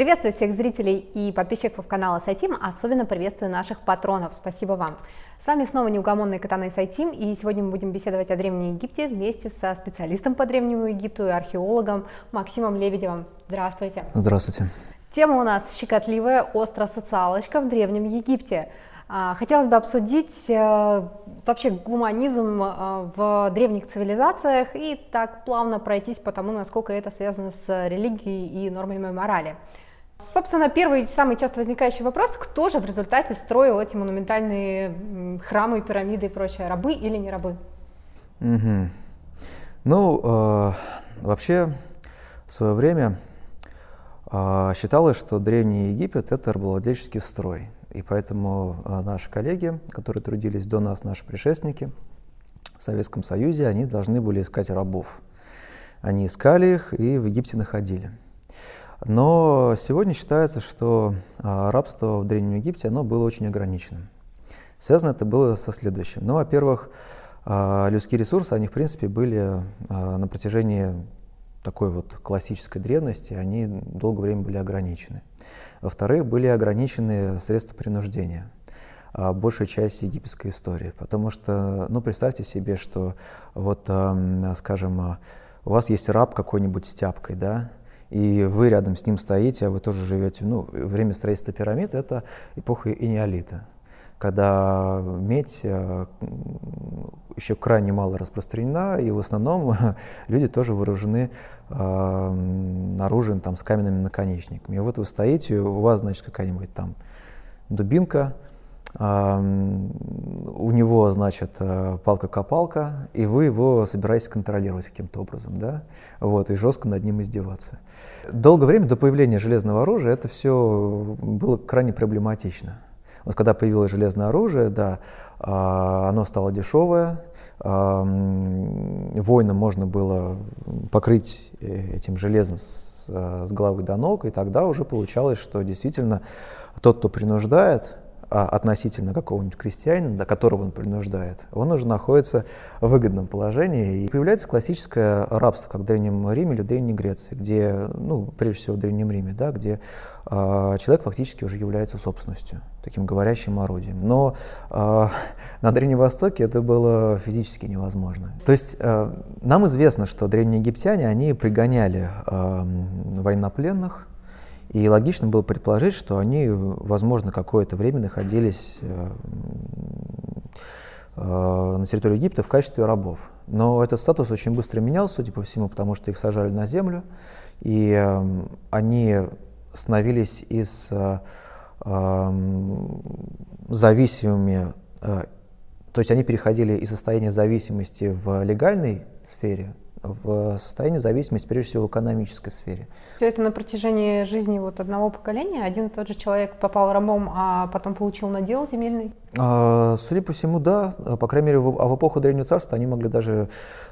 Приветствую всех зрителей и подписчиков канала Сайтим, особенно приветствую наших патронов. Спасибо вам. С вами снова неугомонный Катана Сайтим, и сегодня мы будем беседовать о Древнем Египте вместе со специалистом по Древнему Египту и археологом Максимом Лебедевым. Здравствуйте. Здравствуйте. Тема у нас щекотливая, острая социалочка в Древнем Египте. А, хотелось бы обсудить э, вообще гуманизм э, в древних цивилизациях и так плавно пройтись по тому, насколько это связано с религией и нормами морали. Собственно, первый самый часто возникающий вопрос, кто же в результате строил эти монументальные храмы, пирамиды и прочее, рабы или не рабы? Угу. Ну, э, вообще, в свое время э, считалось, что Древний Египет – это рабовладельческий строй. И поэтому а, наши коллеги, которые трудились до нас, наши предшественники в Советском Союзе, они должны были искать рабов. Они искали их и в Египте находили. Но сегодня считается, что а, рабство в Древнем Египте оно было очень ограниченным. Связано это было со следующим. Ну, во-первых, а, людские ресурсы, они, в принципе, были на протяжении такой вот классической древности, они долгое время были ограничены. Во-вторых, были ограничены средства принуждения а, большая часть египетской истории. Потому что, ну, представьте себе, что вот, скажем, а, у вас есть раб какой-нибудь с тяпкой, да, и вы рядом с ним стоите, а вы тоже живете, ну, время строительства пирамид — это эпоха инеолита когда медь э, еще крайне мало распространена, и в основном люди тоже вооружены э, оружием там, с каменными наконечниками. И вот вы стоите, у вас, значит, какая-нибудь там дубинка, у него, значит, э, палка-копалка, и вы его собираетесь контролировать каким-то образом, да, вот, и жестко над ним издеваться. Долгое время до появления железного оружия это все было крайне проблематично. Вот когда появилось железное оружие, да, а, оно стало дешевое, воинам можно было покрыть э, этим железом с, э, с головы до ног, и тогда уже получалось, что действительно тот, кто принуждает, относительно какого-нибудь крестьянина, до которого он принуждает, он уже находится в выгодном положении. И появляется классическое рабство, как в Древнем Риме или в Древней Греции, где, ну, прежде всего в Древнем Риме, да, где э, человек фактически уже является собственностью, таким говорящим орудием. Но э, на Древнем Востоке это было физически невозможно. То есть э, нам известно, что древние египтяне, они пригоняли э, военнопленных, и логично было предположить, что они, возможно, какое-то время находились э, э, на территории Египта в качестве рабов. Но этот статус очень быстро менялся, судя по всему, потому что их сажали на землю, и э, они становились из зависимыми, то есть они переходили из состояния зависимости в легальной сфере в состоянии зависимости, прежде всего, в экономической сфере. Все это на протяжении жизни вот одного поколения? Один и тот же человек попал рабом, а потом получил надел земельный? А, судя по всему, да. По крайней мере, в, а в эпоху Древнего Царства они могли даже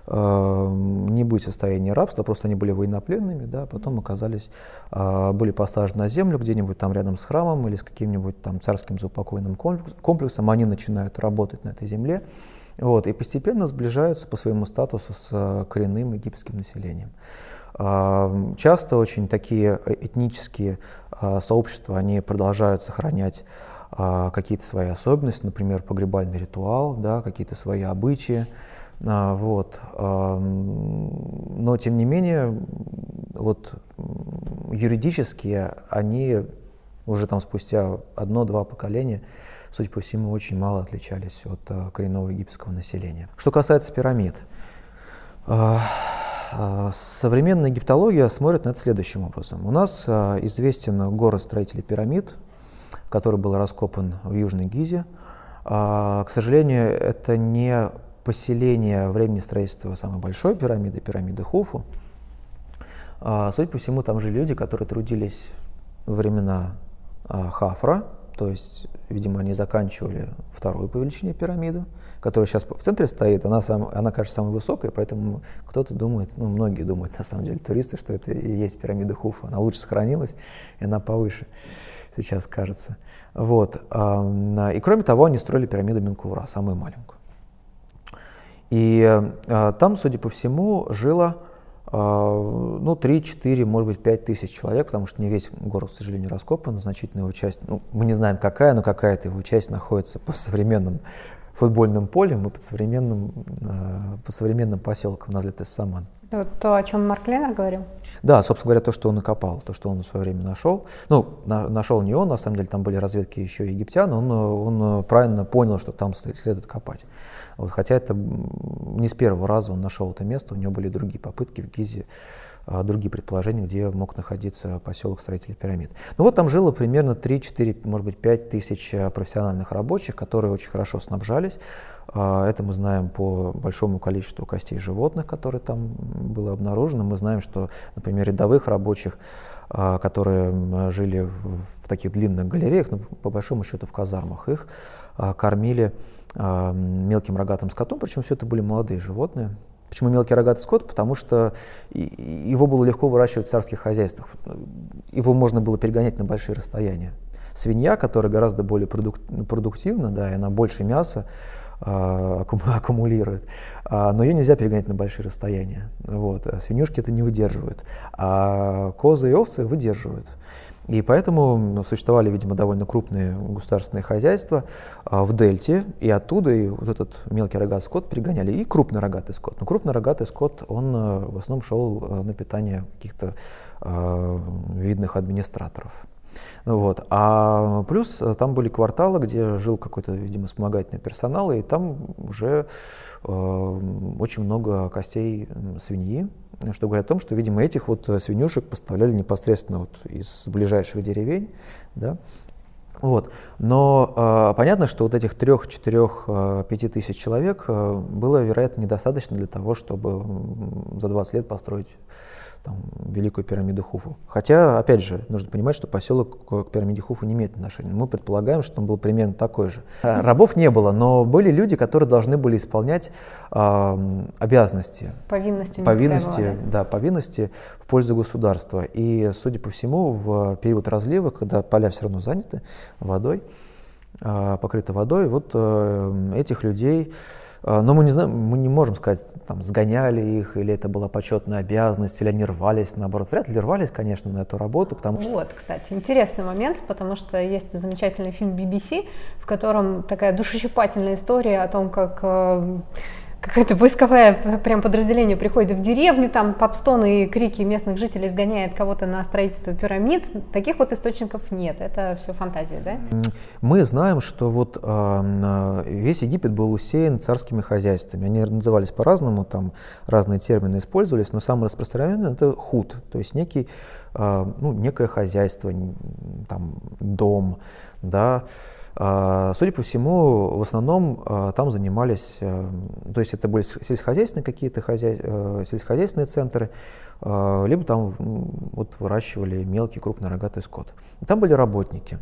э, не быть в состоянии рабства, просто они были военнопленными, да, потом оказались, э, были посажены на землю где-нибудь там рядом с храмом или с каким-нибудь там царским заупокойным комплексом, они начинают работать на этой земле. Вот, и постепенно сближаются по своему статусу с э, коренным египетским населением. А, часто очень такие этнические а, сообщества, они продолжают сохранять а, какие-то свои особенности, например, погребальный ритуал, да, какие-то свои обычаи. Вот. Но, тем не менее, вот, юридически они уже там спустя одно-два поколения судя по всему, очень мало отличались от э, коренного египетского населения. Что касается пирамид, э, э, современная египтология смотрит на это следующим образом. У нас известен город строителей пирамид, который был раскопан в Южной Гизе. К сожалению, это не поселение времени строительства самой большой пирамиды, пирамиды Хуфу. Судя по всему, там жили люди, которые трудились времена Хафра, то есть, видимо, они заканчивали вторую по величине пирамиду, которая сейчас в центре стоит, она, сам, она кажется самой высокой, поэтому кто-то думает, ну, многие думают, на самом деле, туристы, что это и есть пирамида Хуфа. Она лучше сохранилась, и она повыше сейчас кажется. Вот. И кроме того, они строили пирамиду Менкура, самую маленькую. И а, там, судя по всему, жило ну, 3-4, может быть, 5 тысяч человек, потому что не весь город, к сожалению, раскопан, значительная его часть, ну, мы не знаем какая, но какая-то его часть находится по современным футбольным полем и под современным, по современным поселкам Назлет из Саман. Вот то, о чем Марк Леннер говорил? Да, собственно говоря, то, что он накопал, то, что он в свое время нашел. Ну, на, нашел не он, на самом деле, там были разведки еще египтян, он, он правильно понял, что там следует копать. Вот, хотя это не с первого раза он нашел это место, у него были другие попытки в Гизе, другие предположения, где мог находиться поселок строителей пирамид. Ну вот там жило примерно 3-4, может быть, 5 тысяч а, профессиональных рабочих, которые очень хорошо снабжались. А, это мы знаем по большому количеству костей животных, которые там было обнаружено. Мы знаем, что, например, рядовых рабочих, которые жили в таких длинных галереях, ну, по большому счету в казармах, их кормили мелким рогатым скотом, причем все это были молодые животные. Почему мелкий рогатый скот? Потому что его было легко выращивать в царских хозяйствах. Его можно было перегонять на большие расстояния. Свинья, которая гораздо более продук продуктивна, да, и она больше мяса э, аккумулирует, э, но ее нельзя перегонять на большие расстояния. Вот. А свинюшки это не выдерживают, а козы и овцы выдерживают. И поэтому существовали, видимо, довольно крупные государственные хозяйства а, в дельте, и оттуда и вот этот мелкий рогатый скот пригоняли, и крупный рогатый скот. Но крупный рогатый скот, он а, в основном шел а, на питание каких-то э, видных администраторов. Вот. А плюс там были кварталы, где жил какой-то, видимо, вспомогательный персонал, и там уже э, очень много костей свиньи, что говорит о том, что, видимо, этих вот э, свинюшек поставляли непосредственно вот из ближайших деревень, да, вот. Но э, понятно, что вот этих трех, четырех, э, пяти тысяч человек э, было, вероятно, недостаточно для того, чтобы за 20 лет построить там, Великую пирамиду Хуфу. Хотя, опять же, нужно понимать, что поселок к пирамиде Хуфу не имеет отношения. Мы предполагаем, что он был примерно такой же. А, рабов не было, но были люди, которые должны были исполнять э, обязанности. Повинности. Повинности, да, повинности в пользу государства. И, судя по всему, в период разлива, когда поля все равно заняты водой, э, покрыты водой, вот э, этих людей но мы не, знаем, мы не можем сказать, там, сгоняли их, или это была почетная обязанность, или они рвались, наоборот. Вряд ли рвались, конечно, на эту работу, потому что... Вот, кстати, интересный момент, потому что есть замечательный фильм BBC, в котором такая душещипательная история о том, как э, какое-то войсковое прям подразделение приходит в деревню, там под стоны и крики местных жителей сгоняет кого-то на строительство пирамид. Таких вот источников нет, это все фантазия, да? Мы знаем, что вот э, весь Египет был усеян царскими хозяйствами. Они назывались по-разному, там разные термины использовались, но самый распространенный это худ, то есть некий, ну, некое хозяйство, там дом, да, а, судя по всему, в основном а, там занимались, э, то есть это были сельскохозяйственные какие-то хозяй, э, сельскохозяйственные центры, либо там вот выращивали мелкий крупный рогатый скот. Там были работники.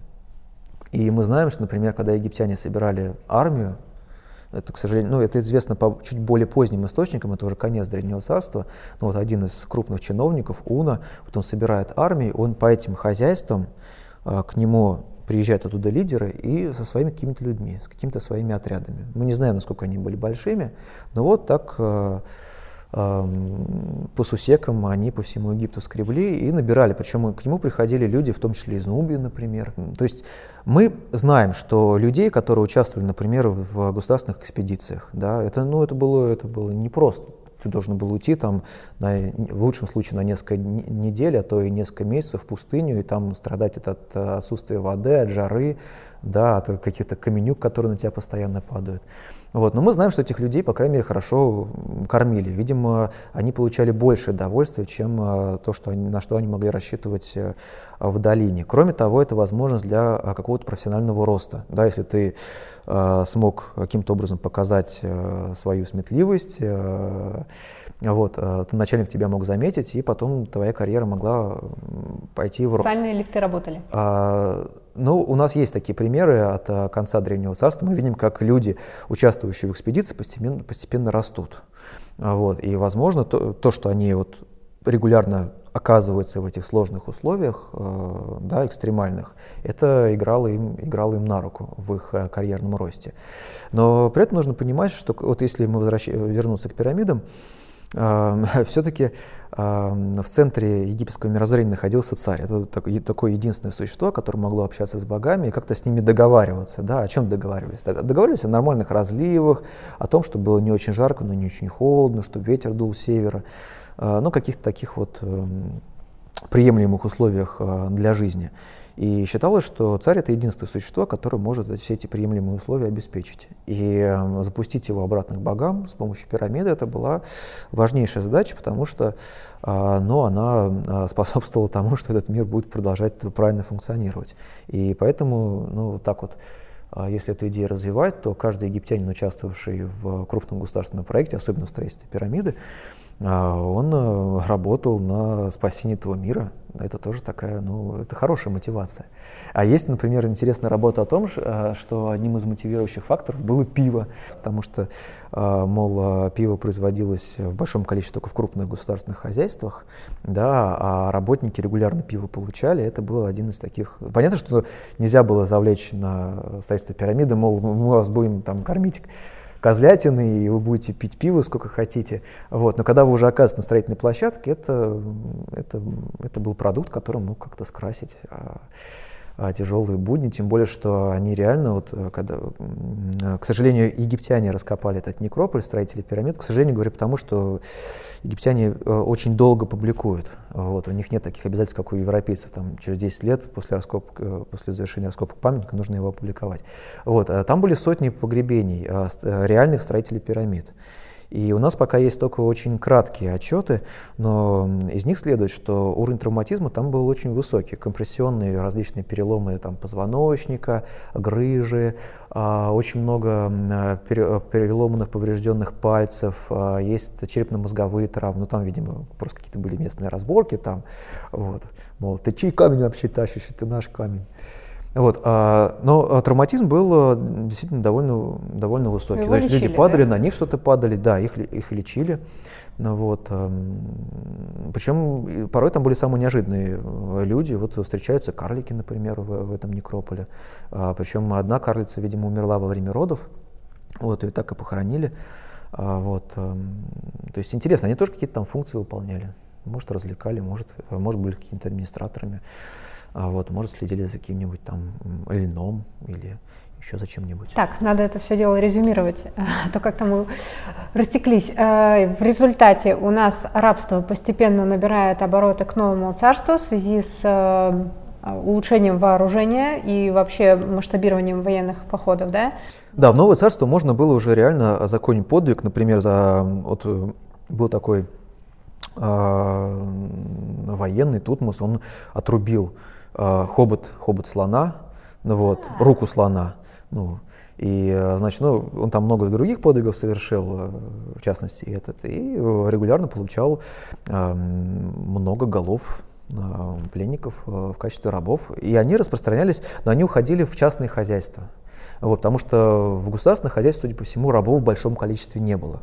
И мы знаем, что, например, когда египтяне собирали армию, это, к сожалению, ну, это известно по чуть более поздним источникам, это уже конец Древнего Царства. Ну, вот один из крупных чиновников, Уна, вот он собирает армию, он по этим хозяйствам, к нему приезжают оттуда лидеры и со своими какими-то людьми, с какими-то своими отрядами. Мы не знаем, насколько они были большими, но вот так э, э, по сусекам они по всему Египту скребли и набирали. Причем к нему приходили люди, в том числе из Нубии, например. То есть мы знаем, что людей, которые участвовали, например, в государственных экспедициях, да, это, ну, это, было, это было непросто ты должен был уйти там, на, в лучшем случае, на несколько недель, а то и несколько месяцев в пустыню, и там страдать от, от отсутствия воды, от жары, да, от каких-то каменюк, которые на тебя постоянно падают. Вот. Но мы знаем, что этих людей, по крайней мере, хорошо кормили. Видимо, они получали больше удовольствия, чем а, то, что они, на что они могли рассчитывать э, в долине. Кроме того, это возможность для а, какого-то профессионального роста. Да, если ты э, смог каким-то образом показать э, свою сметливость, э, вот, то начальник тебя мог заметить, и потом твоя карьера могла пойти в рост. Социальные лифты работали? А, ну, у нас есть такие примеры от э, конца Древнего Царства. Мы видим, как люди, участвующие в экспедиции, постепенно, постепенно растут. А, вот. И, возможно, то, то, что они вот регулярно оказываются в этих сложных условиях, э, да, экстремальных, это играло им, играло им на руку в их э, карьерном росте. Но при этом нужно понимать, что вот если мы возвращ... вернуться к пирамидам, все-таки в центре египетского мирозрения находился царь. Это такое единственное существо, которое могло общаться с богами и как-то с ними договариваться. Да, о чем договаривались? Договаривались о нормальных разливах, о том, чтобы было не очень жарко, но не очень холодно, чтобы ветер дул с севера. Ну, каких-то таких вот эм, приемлемых условиях э, для жизни. И считалось, что царь — это единственное существо, которое может все эти приемлемые условия обеспечить. И э, запустить его обратно к богам с помощью пирамиды — это была важнейшая задача, потому что э, ну, она способствовала тому, что этот мир будет продолжать правильно функционировать. И поэтому, ну, так вот, если эту идею развивать, то каждый египтянин, участвовавший в крупном государственном проекте, особенно в строительстве пирамиды, а, он э, работал на спасение этого мира. Это тоже такая, ну, это хорошая мотивация. А есть, например, интересная работа о том, э, что одним из мотивирующих факторов было пиво, потому что, э, мол, пиво производилось в большом количестве только в крупных государственных хозяйствах, да, а работники регулярно пиво получали. Это был один из таких... Понятно, что нельзя было завлечь на строительство пирамиды, мол, мы вас будем там кормить козлятины, и вы будете пить пиво сколько хотите. Вот. Но когда вы уже оказываетесь на строительной площадке, это, это, это был продукт, который мог как-то скрасить а, тяжелые будни, тем более, что они реально, вот, э, когда, к сожалению, египтяне раскопали этот некрополь, строители пирамид, к сожалению, говорю, потому что египтяне э, очень долго публикуют, вот, у них нет таких обязательств, как у европейцев, там, через 10 лет после, раскопок, э, после завершения раскопок памятника нужно его опубликовать. Вот, там были сотни погребений реальных строителей пирамид. И у нас пока есть только очень краткие отчеты, но из них следует, что уровень травматизма там был очень высокий. Компрессионные различные переломы там, позвоночника, грыжи, а, очень много переломанных, поврежденных пальцев, а, есть черепно-мозговые травмы, ну там, видимо, просто какие-то были местные разборки там, вот, мол, ты чей камень вообще тащишь, это наш камень. Вот, а, но а, травматизм был а, действительно довольно, довольно высокий. Его То есть лечили, люди падали, да? на них что-то падали, да, их, их лечили. Ну, вот, причем порой там были самые неожиданные э, люди. Вот встречаются карлики, например, в, в этом некрополе. Причем одна карлица, видимо, умерла во время родов. Вот, ее так и похоронили. Вот, то есть интересно, они тоже какие-то там функции выполняли. Может, развлекали, может, может были какими-то администраторами. А вот, может, следили за каким-нибудь там льном или еще за чем-нибудь. Так, надо это все дело резюмировать, а то как-то мы растеклись. Э, в результате у нас рабство постепенно набирает обороты к новому царству в связи с э, улучшением вооружения и вообще масштабированием военных походов, да? Да, в новое царство можно было уже реально законить подвиг, например, за вот э, был такой э, военный Тутмос, он отрубил э, хобот, хобот слона, ну, вот, руку слона. Ну, и, э, значит, ну, он там много других подвигов совершил, э, в частности, этот, и регулярно получал э, много голов э, пленников в качестве рабов. И они распространялись, но они уходили в частные хозяйства. Вот, потому что в государственных хозяйствах, судя по всему, рабов в большом количестве не было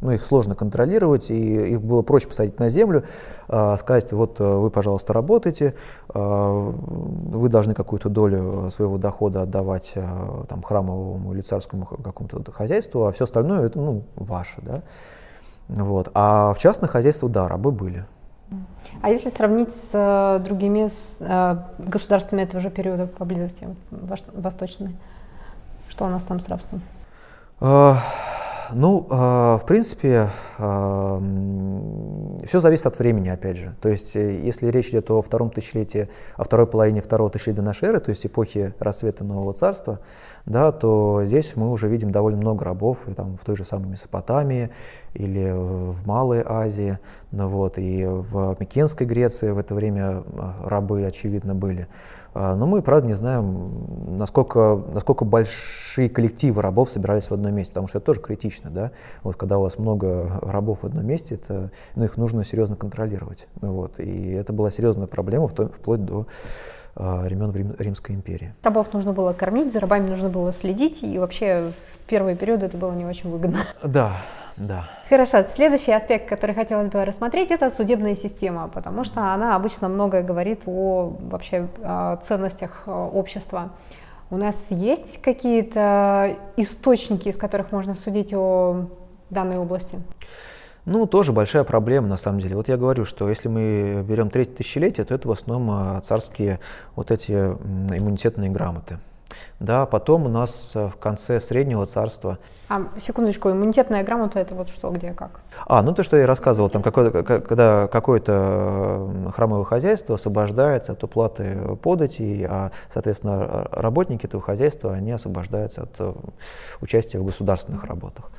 ну, их сложно контролировать, и их было проще посадить на землю, э, сказать, вот э, вы, пожалуйста, работаете, э, вы должны какую-то долю своего дохода отдавать э, там, храмовому или царскому какому-то хозяйству, а все остальное это ну, ваше. Да? Вот. А в частных хозяйствах, да, рабы были. А если сравнить с э, другими с, э, государствами этого же периода поблизости, восточными, что у нас там с рабством? Ну, э, в принципе, э, все зависит от времени, опять же. То есть, э, если речь идет о втором тысячелетии, о второй половине второго тысячелетия нашей эры, то есть эпохи рассвета Нового Царства, да, то здесь мы уже видим довольно много рабов и, там, в той же самой Месопотамии или в Малой Азии, ну, вот, и в Микенской Греции в это время рабы, очевидно, были. А, но мы, правда, не знаем, насколько, насколько большие коллективы рабов собирались в одном месте, потому что это тоже критично. Да? Вот, когда у вас много рабов в одном месте, это, ну, их нужно серьезно контролировать. Вот. И это была серьезная проблема вплоть до а, времен Рим, Римской империи. Рабов нужно было кормить, за рабами нужно было следить, и вообще в первые периоды это было не очень выгодно. Да, да. Хорошо. Следующий аспект, который хотелось бы рассмотреть, это судебная система, потому что она обычно многое говорит о вообще ценностях э, общества. У нас есть какие-то источники, из которых можно судить о данной области? Ну, тоже большая проблема, на самом деле. Вот я говорю, что если мы берем третье тысячелетие, то это в основном а, царские вот эти иммунитетные грамоты. Да, потом у нас э, в конце Среднего царства. А, секундочку, иммунитетная грамота это вот что, где, как? А, ну то, что я рассказывал, там какое когда какое-то храмовое хозяйство освобождается от уплаты подати, а, соответственно, работники этого хозяйства, они освобождаются от э, участия в государственных работах.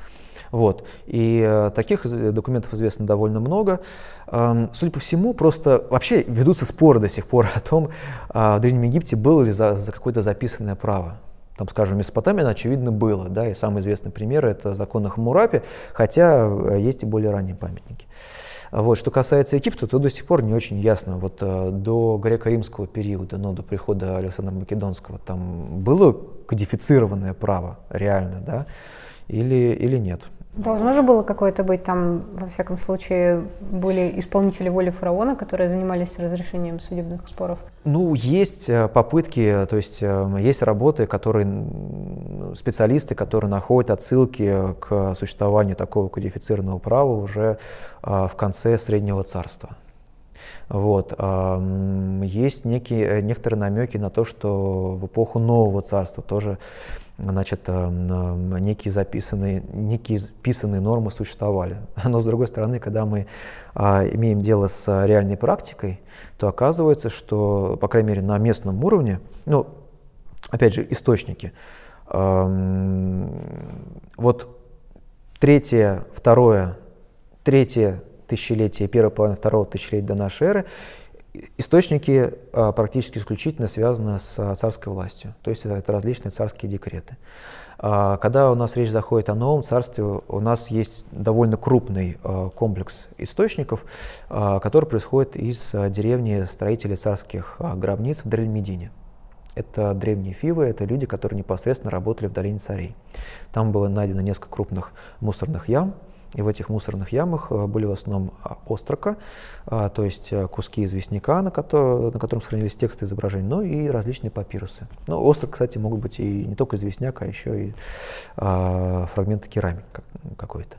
Вот. И э, таких документов известно довольно много. Эм, судя по всему, просто вообще ведутся споры до сих пор о том, э, в Древнем Египте было ли за, за какое-то записанное право. Там, скажем, в Месопотамии, очевидно, было, да, и самый известный пример – это закон о Хамурапе, хотя э, есть и более ранние памятники. Вот. Что касается Египта, то до сих пор не очень ясно. Вот э, до греко-римского периода, но до прихода Александра Македонского, там было кодифицированное право реально, да, или, или нет? Должно же было какое-то быть там, во всяком случае, были исполнители воли фараона, которые занимались разрешением судебных споров? Ну, есть э, попытки, то есть э, есть работы, которые, специалисты, которые находят отсылки к существованию такого кодифицированного права уже э, в конце Среднего Царства. Вот. Есть некие, некоторые намеки на то, что в эпоху Нового Царства тоже значит, э, некие записанные, некие писанные нормы существовали. Но с другой стороны, когда мы а, имеем дело с реальной практикой, то оказывается, что, по крайней мере, на местном уровне, ну, опять же, источники, вот третье, второе, третье тысячелетие, первая половина второго тысячелетия до нашей эры Источники а, практически исключительно связаны с а, царской властью, то есть это различные царские декреты. А, когда у нас речь заходит о новом царстве, у нас есть довольно крупный комплекс источников, который происходит из деревни строителей царских гробниц в Дрельмедине. Это древние фивы, это люди, которые непосредственно работали в долине царей. Там было найдено несколько крупных мусорных ям, и в этих мусорных ямах э, были в основном а, острока, а, то есть э, куски известняка, на, который, на котором сохранились тексты изображений, но и различные папирусы. Ну, острок, кстати, могут быть и не только известняк, а еще и а, фрагменты керамики какой-то.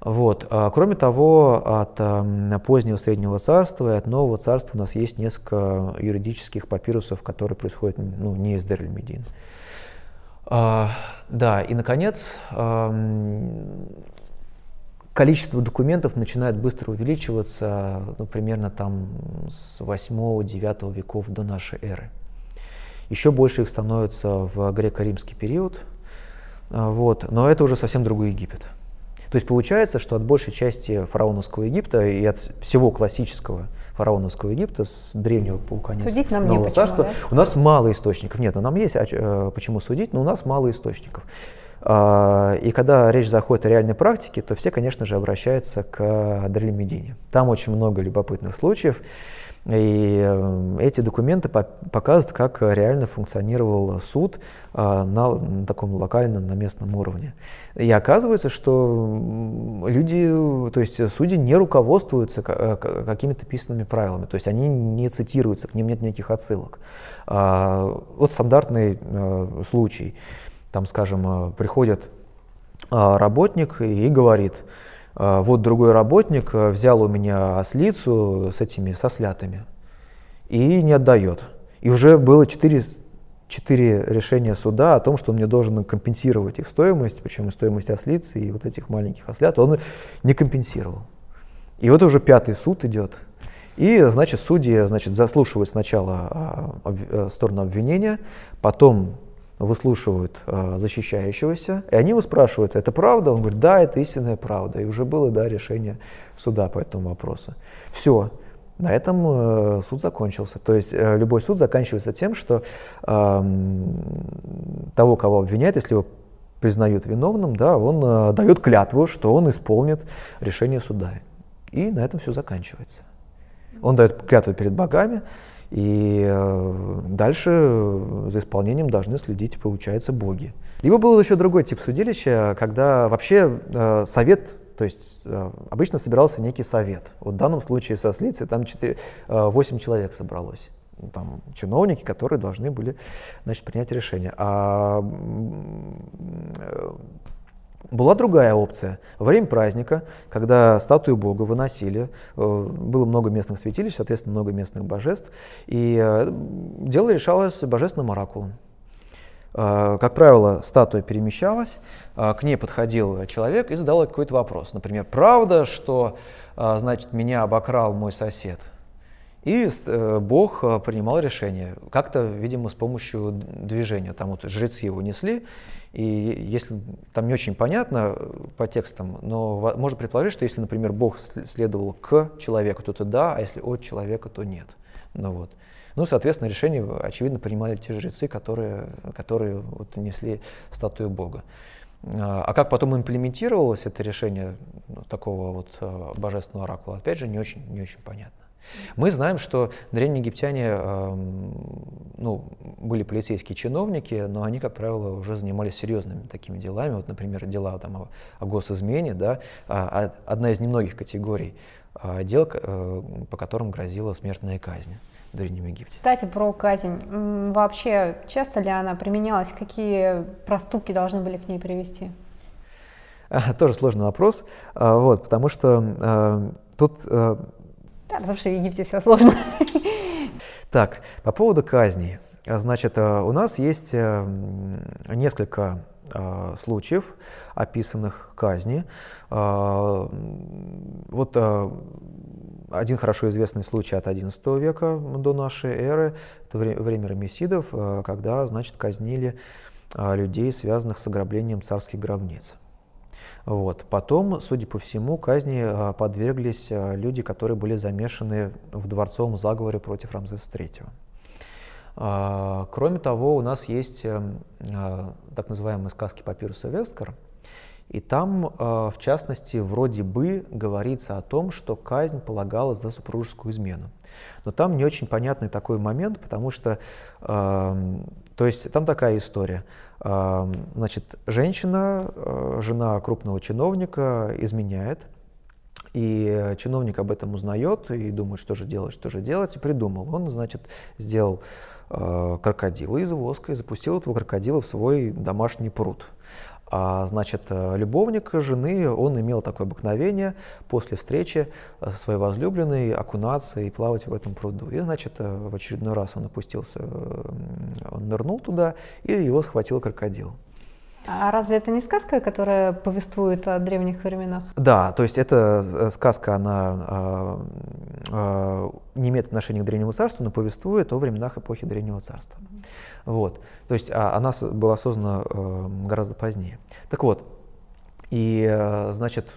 Вот. А, кроме того, от а, позднего Среднего Царства и от Нового Царства у нас есть несколько юридических папирусов, которые происходят ну, не из Дерль-Медин. Да, и, наконец, а, количество документов начинает быстро увеличиваться, ну, примерно там с 8-9 веков до нашей эры. Еще больше их становится в греко-римский период, а, вот, но это уже совсем другой Египет. То есть получается, что от большей части фараоновского Египта и от всего классического фараоновского Египта с древнего по конец судить нам Нового не царства, почему, да? у нас мало источников. Нет, ну, нам есть а, почему судить, но у нас мало источников. А, и когда речь заходит о реальной практике, то все, конечно же, обращаются к Дрель Там очень много любопытных случаев. И э, эти документы показывают, как реально функционировал суд а, на, на таком локальном, на местном уровне. И оказывается, что люди, то есть судьи не руководствуются э, какими-то писанными правилами, то есть они не цитируются, к ним нет никаких отсылок. А, вот стандартный э, случай там, скажем, э, приходит э, работник и говорит, э, вот другой работник взял у меня ослицу с этими сослятами и не отдает. И уже было четыре, четыре решения суда о том, что он мне должен компенсировать их стоимость, причем и стоимость ослицы и вот этих маленьких ослят, он не компенсировал. И вот уже пятый суд идет. И, значит, судьи, значит, заслушивают сначала а, сторону обвинения, потом выслушивают э, защищающегося, и они его спрашивают, это правда? Он говорит, да, это истинная правда. И уже было да, решение суда по этому вопросу. Все, на этом э, суд закончился. То есть э, любой суд заканчивается тем, что э, того, кого обвиняют, если его признают виновным, да, он э, дает клятву, что он исполнит решение суда. И на этом все заканчивается. Он дает клятву перед богами, и э, дальше за исполнением должны следить, получается, боги. Либо был еще другой тип судилища, когда вообще э, совет, то есть э, обычно собирался некий совет. Вот в данном случае со Слицей там 4, 8 человек собралось там, чиновники, которые должны были значит, принять решение. А Была другая опция. Во время праздника, когда статую Бога выносили, э, было много местных святилищ, соответственно, много местных божеств, и э, дело решалось божественным оракулом. Э, как правило, статуя перемещалась, к ней подходил человек и задал какой-то вопрос. Например, правда, что значит, меня обокрал мой сосед? И Бог принимал решение, как-то, видимо, с помощью движения. Там вот жрецы его несли, и если там не очень понятно э, по текстам, но можно предположить, что если, например, Бог следовал к человеку, то это да, а если от человека, то нет. Ну, вот. ну соответственно, решение, очевидно, принимали те жрецы, которые, которые вот, несли статую Бога. А, а как потом имплементировалось это решение ну, такого вот э, божественного оракула, опять же, не очень, не очень понятно. Мы знаем, что древние египтяне э, ну, были полицейские чиновники, но они, как правило, уже занимались серьезными такими делами. Вот, например, дела там, о, о госизмене, да, а, а одна из немногих категорий а, дел, э, по которым грозила смертная казнь в Древнем Египте. Кстати, про казнь. Вообще, часто ли она применялась? Какие проступки должны были к ней привести? Тоже сложный вопрос, а, вот, потому что э, тут э, да, потому что в Египте все сложно. Так, по поводу казней. Значит, э, у нас есть э, несколько э, случаев, описанных казни. Вот один хорошо известный случай от XI века до нашей эры, это время рамесидов, когда, значит, казнили людей, связанных с ограблением царских гробниц. Вот. Потом, судя по всему, казни а, подверглись а, люди, которые были замешаны в дворцовом заговоре против Рамзеса III. А, кроме того, у нас есть эм, так называемые сказки папируса Весткар, и там, в частности, вроде бы говорится о том, что казнь полагалась за супружескую измену. Но там не очень понятный такой момент, потому что, то есть там такая история. Значит, женщина, э, жена крупного чиновника, изменяет, и чиновник об этом узнает и думает, что же делать, что же делать, и придумал. Он, значит, сделал э, крокодила из воска и запустил этого крокодила в свой домашний пруд. А, значит, э, любовник жены, он имел такое обыкновение после встречи со своей возлюбленной окунаться и плавать в этом пруду. И, значит, э, в очередной раз он опустился, он нырнул туда, и его схватил крокодил. А разве это не сказка, которая повествует о древних временах? Да, то есть эта э, сказка, она э, э, не имеет отношения к Древнему Царству, но повествует о временах эпохи Древнего Царства. Mm-hmm. Вот. То есть а, она была создана э, гораздо позднее. Так вот, и, э, значит,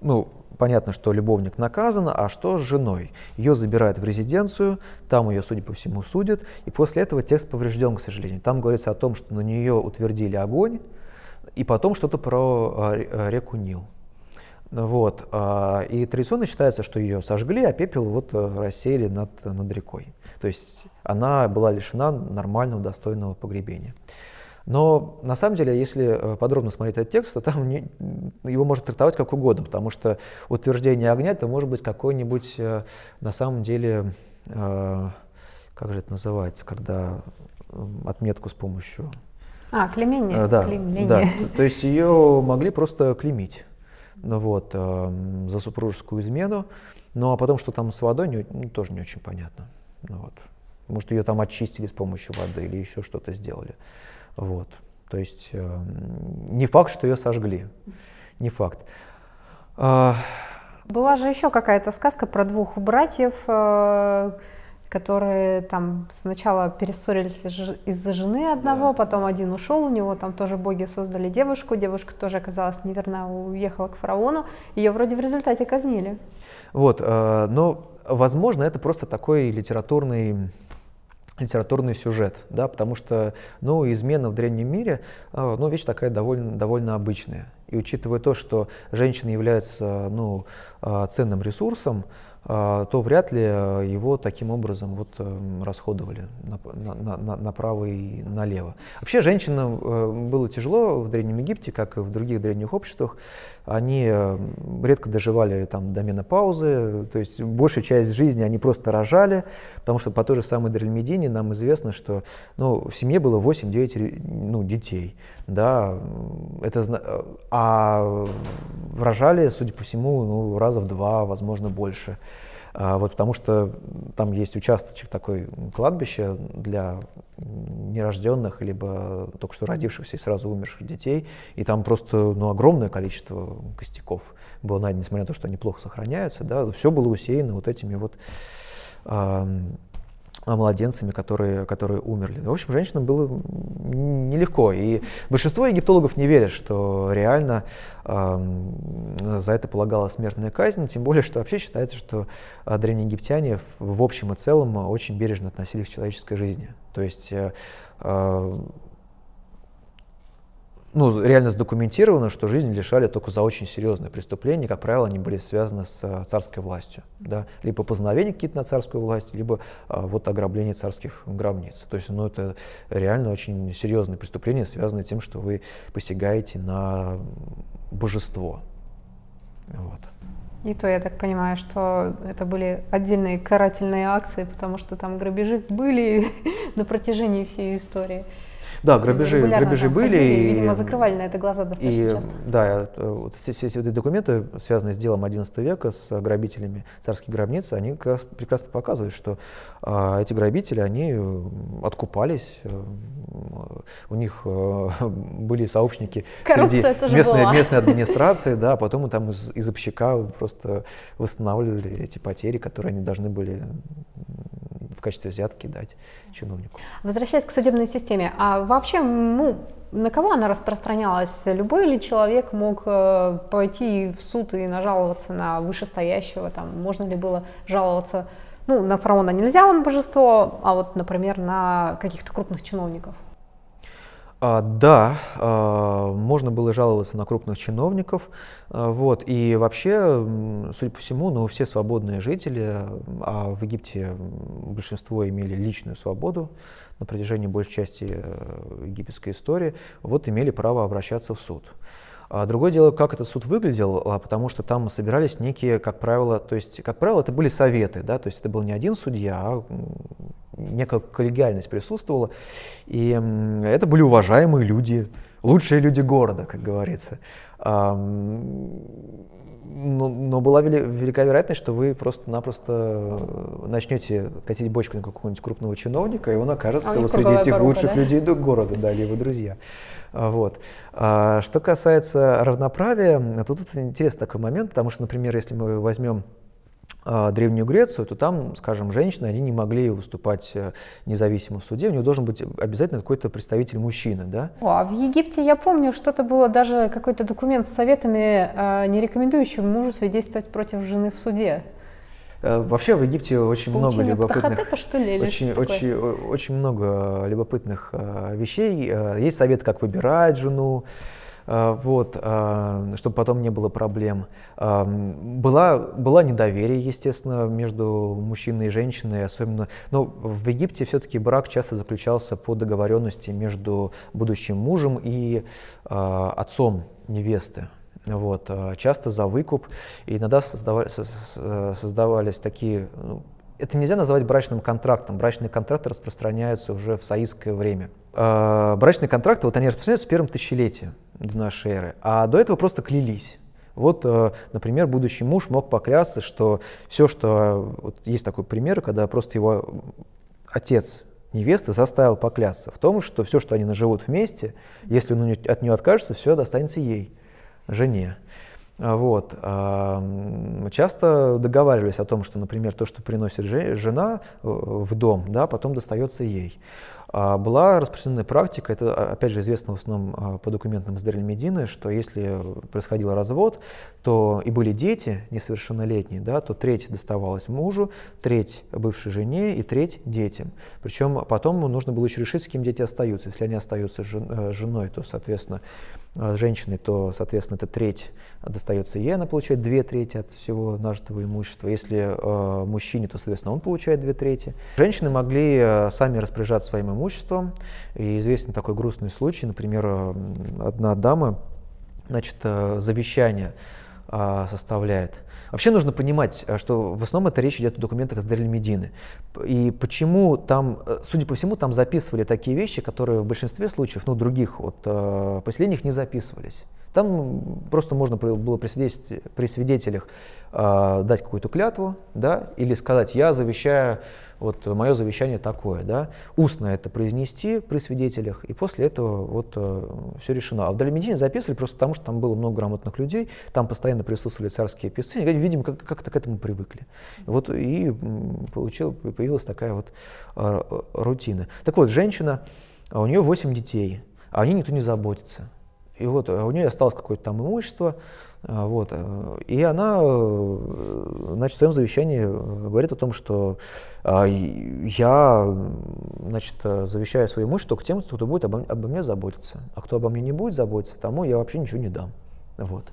ну, понятно, что любовник наказан, а что с женой? Ее забирают в резиденцию, там ее, судя по всему, судят, и после этого текст поврежден, к сожалению. Там говорится о том, что на нее утвердили огонь, и потом что-то про а, реку Нил. Вот. А, и традиционно считается, что ее сожгли, а пепел вот э, рассеяли над, над рекой. То есть она была лишена нормального, достойного погребения. Но на самом деле, если э, подробно смотреть этот текст, то там не, его можно трактовать как угодно, потому что утверждение огня это может быть какой-нибудь э, на самом деле, э, как же это называется, когда отметку с помощью... А, клеймение. Да, да, то есть ее могли просто клеймить ну, вот, за супружескую измену, ну а потом, что там с водой, не, ну, тоже не очень понятно. Ну, вот. Может, ее там очистили с помощью воды или еще что-то сделали. Вот. То есть э, не факт, что ее сожгли. Не факт. А... Была же еще какая-то сказка про двух братьев, э, которые там сначала перессорились из-за жены одного, да. потом один ушел, у него там тоже боги создали девушку, девушка тоже оказалась неверна, уехала к фараону, ее вроде в результате казнили. Вот, э, но, возможно, это просто такой литературный литературный сюжет, да, потому что, ну, измена в древнем мире, а, ну, вещь такая довольно, довольно обычная. И учитывая то, что женщина является ну, ценным ресурсом, а, то вряд ли э, его таким образом вот эм, расходовали на, на, направо и налево. Вообще женщинам э, было тяжело в Древнем Египте, как и в других древних обществах. Они э, редко доживали там, до менопаузы, то есть большую часть жизни они просто рожали, потому что по той же самой Древнемедине нам известно, что ну, в семье было 8-9 ну, детей. Да, это, а рожали, судя по всему, ну, раза в два, возможно, больше. А, вот потому что там есть участочек такой кладбища для нерожденных, либо только что родившихся и сразу умерших детей, и там просто ну, огромное количество костяков было найдено, несмотря на то, что они плохо сохраняются, да, все было усеяно вот этими вот младенцами, которые, которые умерли. В общем, женщинам было нелегко. И большинство египтологов не верят, что реально э, за это полагалась смертная казнь, тем более, что вообще считается, что э, древнеегиптяне в, общем и целом очень бережно относились к человеческой жизни. То есть э, э ну, реально задокументировано, что жизнь лишали только за очень серьезные преступления. Как правило, они были связаны с э, царской властью. Да? Либо познавение какие-то на царскую власть, либо а, вот ограбление царских гробниц. То есть ну, это реально очень серьезные преступления, связанные тем, что вы посягаете на божество. Вот. И то я так понимаю, что это были отдельные карательные акции, потому что там грабежи были на протяжении всей истории. Да, грабежи, грабежи были. Ходили, и, видимо, закрывали на это глаза достаточно и, часто. Да, вот все, все, все эти документы, связанные с делом XI века, с грабителями царских гробниц, они как раз прекрасно показывают, что а, эти грабители, они э, откупались, э, у них э, были сообщники Коррупция среди местной, местной администрации, да, потом мы там из, из общака просто восстанавливали эти потери, которые они должны были в качестве взятки дать чиновнику. Возвращаясь к судебной системе, а вообще, ну, на кого она распространялась? Любой ли человек мог э, пойти в суд и нажаловаться на вышестоящего? Там, можно ли было жаловаться, ну, на фараона нельзя, он божество, а вот, например, на каких-то крупных чиновников? А, да, а, можно было жаловаться на крупных чиновников, а, вот, и вообще, судя по всему, ну, все свободные жители, а в Египте большинство имели личную свободу на протяжении большей части э, египетской истории, вот имели право обращаться в суд. А другое дело, как этот суд выглядел, потому что там собирались некие, как правило, то есть, как правило, это были советы, да, то есть это был не один судья, а некая коллегиальность присутствовала. И это были уважаемые люди, лучшие люди города, как говорится. Но, но была велика вероятность, что вы просто-напросто начнете катить бочку на какого-нибудь крупного чиновника, и он окажется а среди этих порука, лучших да? людей города, да, или его друзья. Вот. А что касается равноправия, то тут интересный такой момент, потому что, например, если мы возьмем а, Древнюю Грецию, то там, скажем, женщины, они не могли выступать э, независимо в суде, у него должен быть обязательно какой-то представитель мужчины, да? О, а в Египте, я помню, что-то было даже какой-то документ с советами, э, не рекомендующим мужу свидетельствовать против жены в суде. Э, вообще в Египте очень Получение много любопытных, что ли, очень, очень, очень много любопытных вещей. Есть совет, как выбирать жену, вот, э, чтобы потом не было проблем. Э, была, была недоверие, естественно, между мужчиной и женщиной, особенно, ну, в Египте все-таки брак часто заключался по договоренности между будущим мужем и отцом невесты. Вот, часто за выкуп, и иногда создавались, создавались такие ну, это нельзя называть брачным контрактом. Брачные контракты распространяются уже в саистское время. Э, брачные контракты, вот они распространяются в первом тысячелетии до нашей эры, а до этого просто клялись. Вот, э, например, будущий муж мог поклясться, что все, что... Вот есть такой пример, когда просто его отец невесты заставил поклясться в том, что все, что они наживут вместе, если он от нее откажется, все достанется ей, жене. А, вот. Часто договаривались о том, что, например, то, что приносит жена э, в дом, да, потом достается ей. А, была распространенная практика, это а, опять же известно в основном а, по документам из Дарель Медины, что если происходил развод, то и были дети несовершеннолетние, да, то треть доставалась мужу, треть бывшей жене и треть детям. Причем потом нужно было еще решить, с кем дети остаются. Если они остаются с э, женой, то, соответственно, с женщиной, то, соответственно, это треть достается ей, она получает две трети от всего нажитого имущества. Если э, мужчине, то, соответственно, он получает две трети. Женщины могли э, сами распоряжаться своим имуществом. И известен такой грустный случай, например, э, одна дама, значит, э, завещание составляет. Вообще нужно понимать, э, что в основном это речь идет о документах из Медины. И почему там, э, судя по всему, там записывали такие вещи, которые в большинстве случаев, ну, других вот, э, поселениях не записывались. Там просто можно было при, при свидетелях э, дать какую-то клятву, да, или сказать, я завещаю вот мое завещание такое, да, устно это произнести при свидетелях, и после этого вот э, все решено. А в Далимедине записывали просто потому, что там было много грамотных людей, там постоянно присутствовали царские писцы, и, видимо, как- как-то к этому привыкли. Вот и получил, появилась такая вот э, рутина. Так вот, женщина, а у нее 8 детей, а о ней никто не заботится. И вот а у нее осталось какое-то там имущество, вот. Э, и она э, значит, в своем завещании говорит о том, что а, я значит, завещаю свое имущество только тем, кто будет обо, обо мне заботиться. А кто обо мне не будет заботиться, тому я вообще ничего не дам. Вот.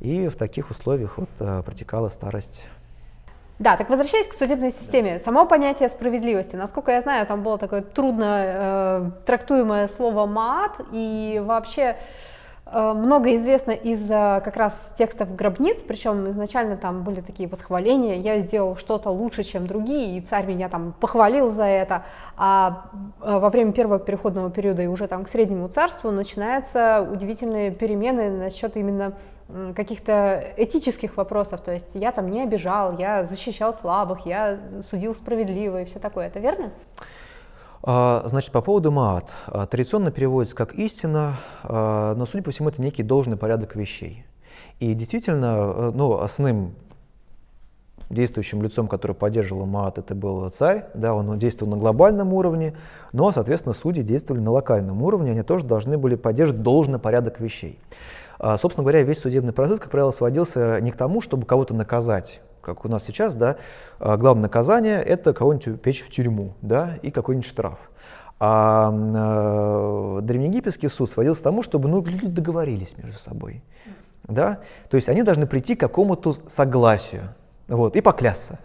И в таких условиях вот э, протекала старость да, так возвращаясь к судебной системе, само понятие справедливости, насколько я знаю, там было такое трудно э, трактуемое слово мат, и вообще Э, много известно из как раз текстов гробниц, причем изначально там были такие восхваления, я сделал что-то лучше, чем другие, и царь меня там похвалил за это, а э, во время первого переходного периода и уже там к среднему царству начинаются удивительные перемены насчет именно каких-то этических вопросов, то есть я там не обижал, я защищал слабых, я судил справедливо и все такое, это верно? А, значит, по поводу маат. А, традиционно переводится как истина, а, но, судя по всему, это некий должный порядок вещей. И действительно, э, ну, основным действующим лицом, который поддерживал Маат, это был царь, да, он действовал на глобальном уровне, но, соответственно, судьи действовали на локальном уровне, они тоже должны были поддерживать должный порядок вещей. Собственно говоря, весь судебный процесс, как правило, сводился не к тому, чтобы кого-то наказать, как у нас сейчас, да, а, главное наказание – это кого-нибудь печь в тюрьму, да, и какой-нибудь штраф. А э, древнеегипетский суд сводился к тому, чтобы ну, люди договорились между собой. Да? То есть они должны прийти к какому-то согласию вот, и поклясться.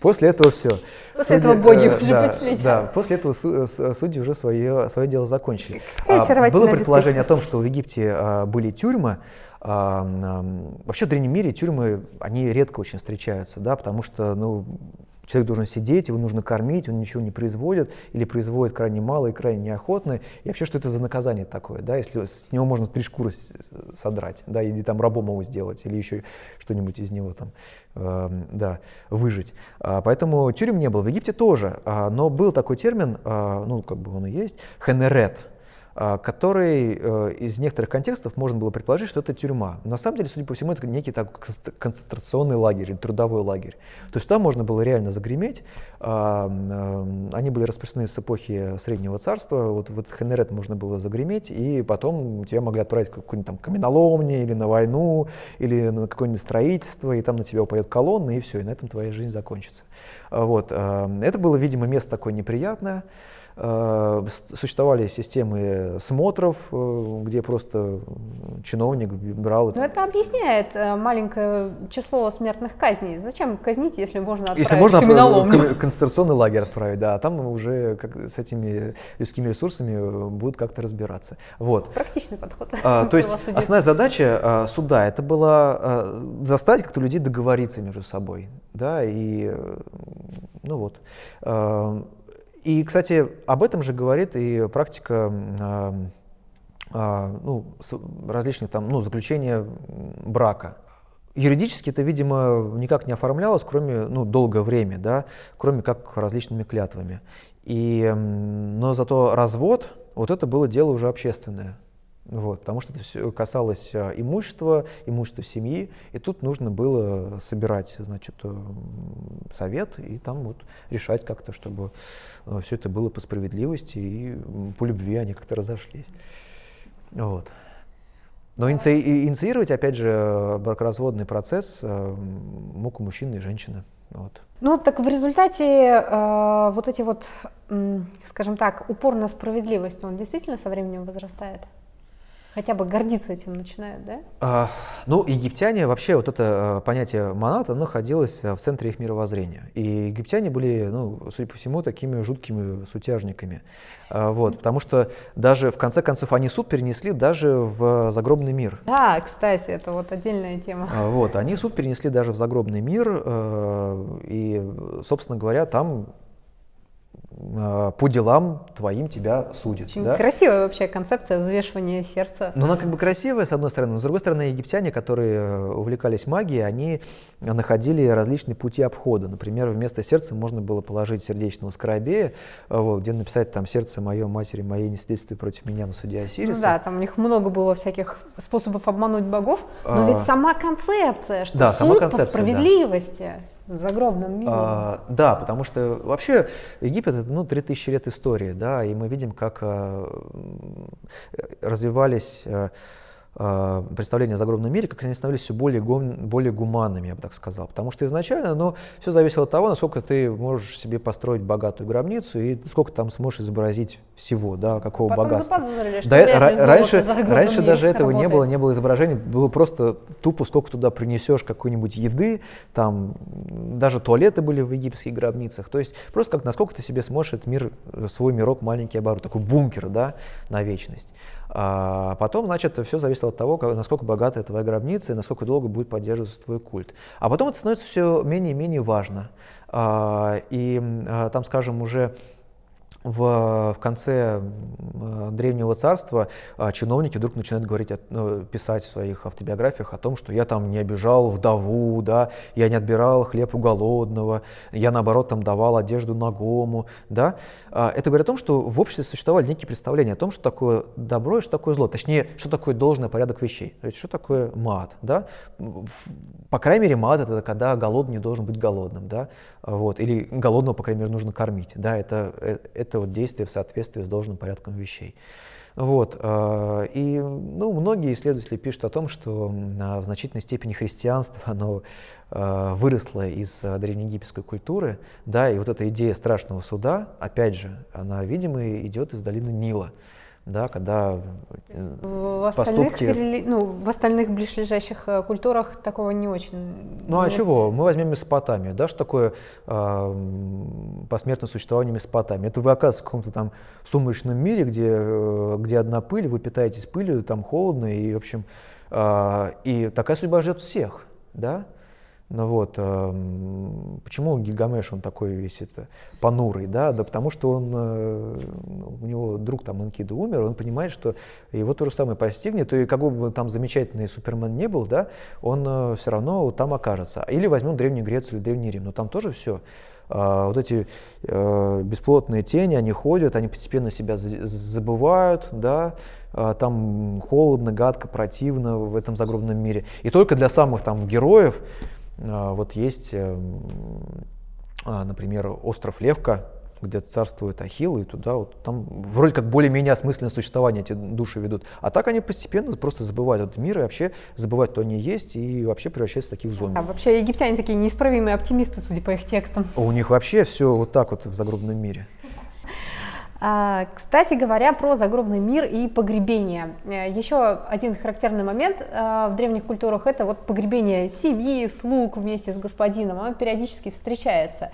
После этого все. После судьи, этого боги э, уже да. Да, после этого судьи уже свое, свое дело закончили. А, было предположение о том, что в Египте а, были тюрьмы, Вообще в древнем мире тюрьмы, они редко очень встречаются, да, потому что ну, человек должен сидеть, его нужно кормить, он ничего не производит или производит крайне мало и крайне неохотно. И вообще, что это за наказание такое, да, если с него можно три шкуры содрать, да, или там рабом его сделать, или еще что-нибудь из него там, э, да, выжить. А, поэтому тюрем не было. В Египте тоже, а, но был такой термин, а, ну, как бы он и есть, хенерет, который э, из некоторых контекстов можно было предположить, что это тюрьма. На самом деле, судя по всему, это некий так, концентрационный лагерь трудовой лагерь. То есть там можно было реально загреметь. А, они были распространены с эпохи Среднего Царства. Вот в этот Хенерет можно было загреметь, и потом тебя могли отправить в какую-нибудь там каменоломню или на войну, или на какое-нибудь строительство, и там на тебя упадет колонна, и все, и на этом твоя жизнь закончится. Вот. Это было, видимо, место такое неприятное. Э, существовали системы смотров, э, где просто чиновник брал... Но это объясняет э, маленькое число смертных казней. Зачем казнить, если можно отправить если можно в концентрационный лагерь отправить, да, а там уже как, с этими людскими ресурсами будут как-то разбираться. Вот. Практичный подход. А, то есть основная задача а, суда это была а, заставить как-то людей договориться между собой, да, и ну вот. А, и, кстати, об этом же говорит и практика э, э, ну, различных там, ну, заключения брака. Юридически это, видимо, никак не оформлялось, кроме, ну, долгое время, да, кроме как различными клятвами. И, но зато развод, вот это было дело уже общественное. Вот, потому что это все касалось а, имущества, имущества семьи, и тут нужно было собирать, значит, э, совет и там вот решать как-то, чтобы э, все это было по справедливости и по любви они как-то разошлись. Вот. Но иници инициировать, опять же, бракоразводный процесс э, мог у мужчины и женщины. Вот. Ну, так в результате э, вот эти вот, э, скажем так, упор на справедливость, он действительно со временем возрастает? Хотя бы гордиться этим начинают, да? А, ну, египтяне, вообще вот это а, понятие монат, оно находилось а, в центре их мировоззрения. И египтяне были, ну, судя по всему, такими жуткими сутяжниками. А, вот, потому что даже, в конце концов, они суд перенесли даже в загробный мир. Да, кстати, это вот отдельная тема. А, вот, они суд перенесли даже в загробный мир, а, и, собственно говоря, там по делам твоим тебя судят. Очень да? красивая вообще концепция взвешивания сердца. Ну, она как бы красивая, с одной стороны, но с другой стороны, египтяне, которые э, увлекались магией, они находили различные пути обхода. Например, вместо сердца можно было положить сердечного скоробея, э, вот, где написать там «сердце мое, матери моей, не следствие против меня на суде Осириса». Ну да, там у них много было всяких способов обмануть богов, но а... ведь сама концепция, что да, суд сама концепция, по справедливости. Да загробном мире. А, да, потому что вообще Египет это ну, 3000 лет истории, да, и мы видим, как а, развивались а, представления о загробном мире, как они становились все более, гум, более гуманными, я бы так сказал. Потому что изначально ну, все зависело от того, насколько ты можешь себе построить богатую гробницу и сколько там сможешь изобразить всего, да, какого Потом богатства. Да, раньше раньше даже этого работает. не было, не было изображений, было просто тупо, сколько туда принесешь какой-нибудь еды, там даже туалеты были в египетских гробницах, то есть просто как насколько ты себе сможешь этот мир, свой мирок маленький оборудовать, такой бункер, да, на вечность. А потом, значит, все зависит от того, как, насколько богатая твоя гробница и насколько долго будет поддерживаться твой культ. А потом это становится все менее и менее важно. А, и а, там, скажем, уже в, в конце древнего царства а, чиновники вдруг начинают говорить, ну, писать в своих автобиографиях о том, что я там не обижал вдову, да, я не отбирал хлеб у голодного, я наоборот там давал одежду нагому, да. А, это говорит о том, что в обществе существовали некие представления о том, что такое добро и что такое зло, точнее, что такое должный порядок вещей, то есть что такое мат, да. По крайней мере, мат это когда голодный не должен быть голодным, да, вот, или голодного, по крайней мере, нужно кормить, да, это, э, это это вот действие в соответствии с должным порядком вещей. Вот. Э, и ну, многие исследователи пишут о том, что в значительной степени христианство оно э, выросло из э, древнеегипетской культуры, да, и вот эта идея страшного суда, опять же, она, видимо, идет из долины Нила да, когда в остальных, поступки... ну, в остальных ближайших э, культурах такого не очень. Ну а чего? Мы возьмем Месопотамию, да, что такое э, посмертное существование Месопотамии? Это вы оказываетесь в каком-то там сумрачном мире, где, э, где одна пыль, вы питаетесь пылью, там холодно, и, в общем, э, и такая судьба ждет всех, да? Ну вот, э, почему Гильгамеш, он такой весь это понурый, да, да потому что он, э, у него друг там Энкиду умер, он понимает, что его то же самое постигнет, и как бы там замечательный Супермен не был, да, он э, все равно там окажется. Или возьмем Древнюю Грецию или Древний Рим, но там тоже все, э, вот эти э, бесплотные тени, они ходят, они постепенно себя забывают, да, э, там холодно, гадко, противно в этом загробном мире. И только для самых там героев, а, вот есть, эм, а, например, остров Левка, где царствует Ахилл, и туда вот там вроде как более-менее осмысленное существование эти души ведут. А так они постепенно просто забывают этот мир и вообще забывают, кто они есть, и вообще превращаются в таких зомби. А вообще египтяне такие неисправимые оптимисты, судя по их текстам. У них вообще все вот так вот в загробном мире. А, кстати говоря, про загробный мир и погребение. Э, Еще один характерный момент э, в древних культурах это вот погребение семьи, слуг вместе с господином. Оно периодически встречается.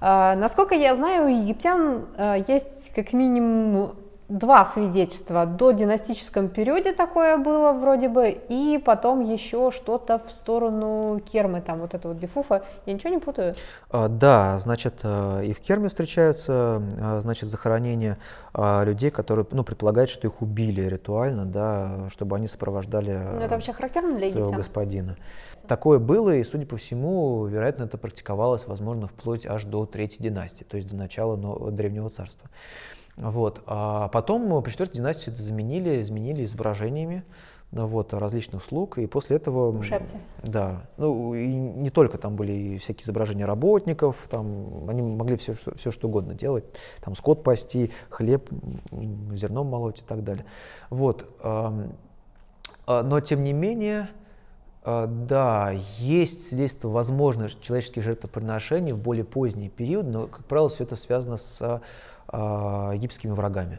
Э, насколько я знаю, у египтян есть как минимум два свидетельства. До династическом периоде такое было вроде бы, и потом еще что-то в сторону Кермы, там вот это вот Дефуфа. Я ничего не путаю? А, да, значит, э, и в Керме встречаются, э, значит, захоронения а, людей, которые, ну, предполагают, что их убили ритуально, да, чтобы они сопровождали ну, это вообще характерно для своего господина. Такое было, и, судя по всему, вероятно, это практиковалось, возможно, вплоть аж до Третьей династии, то есть до начала Древнего царства. Вот. А потом при четвертой династии это заменили, изменили изображениями вот, различных слуг, и после этого... В шепте. Да. Ну, и не только там были и всякие изображения работников, там они могли все, что, все что угодно делать, там скот пасти, хлеб, зерном молоть и так далее. Вот. А, но, тем не менее, а, да, есть свидетельство возможных человеческих жертвоприношений в более поздний период, но, как правило, все это связано с а, египетскими врагами.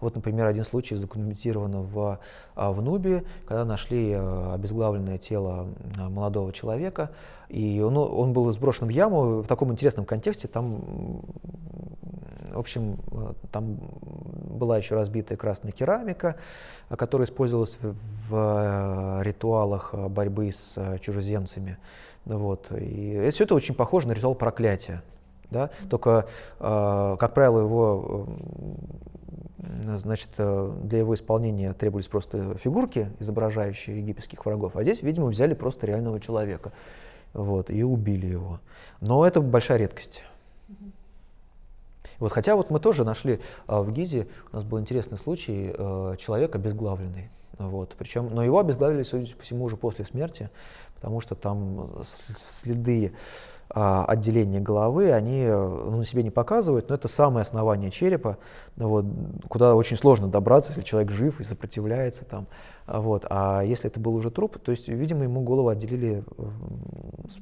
Вот, например, один случай задокументирован в, а, в Нубе, когда нашли а, обезглавленное тело молодого человека, и он, он был сброшен в яму в таком интересном контексте, там, в общем, там была еще разбитая красная керамика, которая использовалась в ритуалах борьбы с чужеземцами. Вот. И все это очень похоже на ритуал проклятия. Да? Только, как правило, его Значит, э, для его исполнения требовались просто фигурки, изображающие египетских врагов, а здесь, видимо, взяли просто реального человека вот, и убили его. Но это большая редкость. Вот, хотя вот мы тоже нашли а, в Гизе, у нас был интересный случай, а, человек обезглавленный. Вот, причем, но его обезглавили, судя по всему, уже после смерти, потому что там следы а, отделения головы, они ну, на себе не показывают, но это самое основание черепа, вот, куда очень сложно добраться, если человек жив и сопротивляется там. А, вот. А если это был уже труп, то есть, видимо, ему голову отделили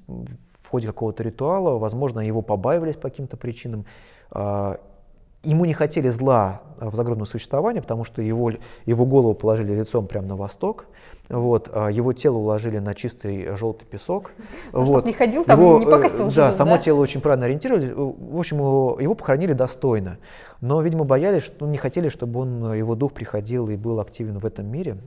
в ходе какого-то ритуала, возможно, его побаивались по каким-то причинам. А, ему не хотели зла в загробном существовании, потому что его, его голову положили лицом прямо на восток, вот, а его тело уложили на чистый желтый песок. Ну, вот. не ходил там, его, не покосил Да, живым, само да? тело очень правильно ориентировали. В общем, его, его похоронили достойно. Но, видимо, боялись, что не хотели, чтобы он, его дух приходил и был активен в этом мире.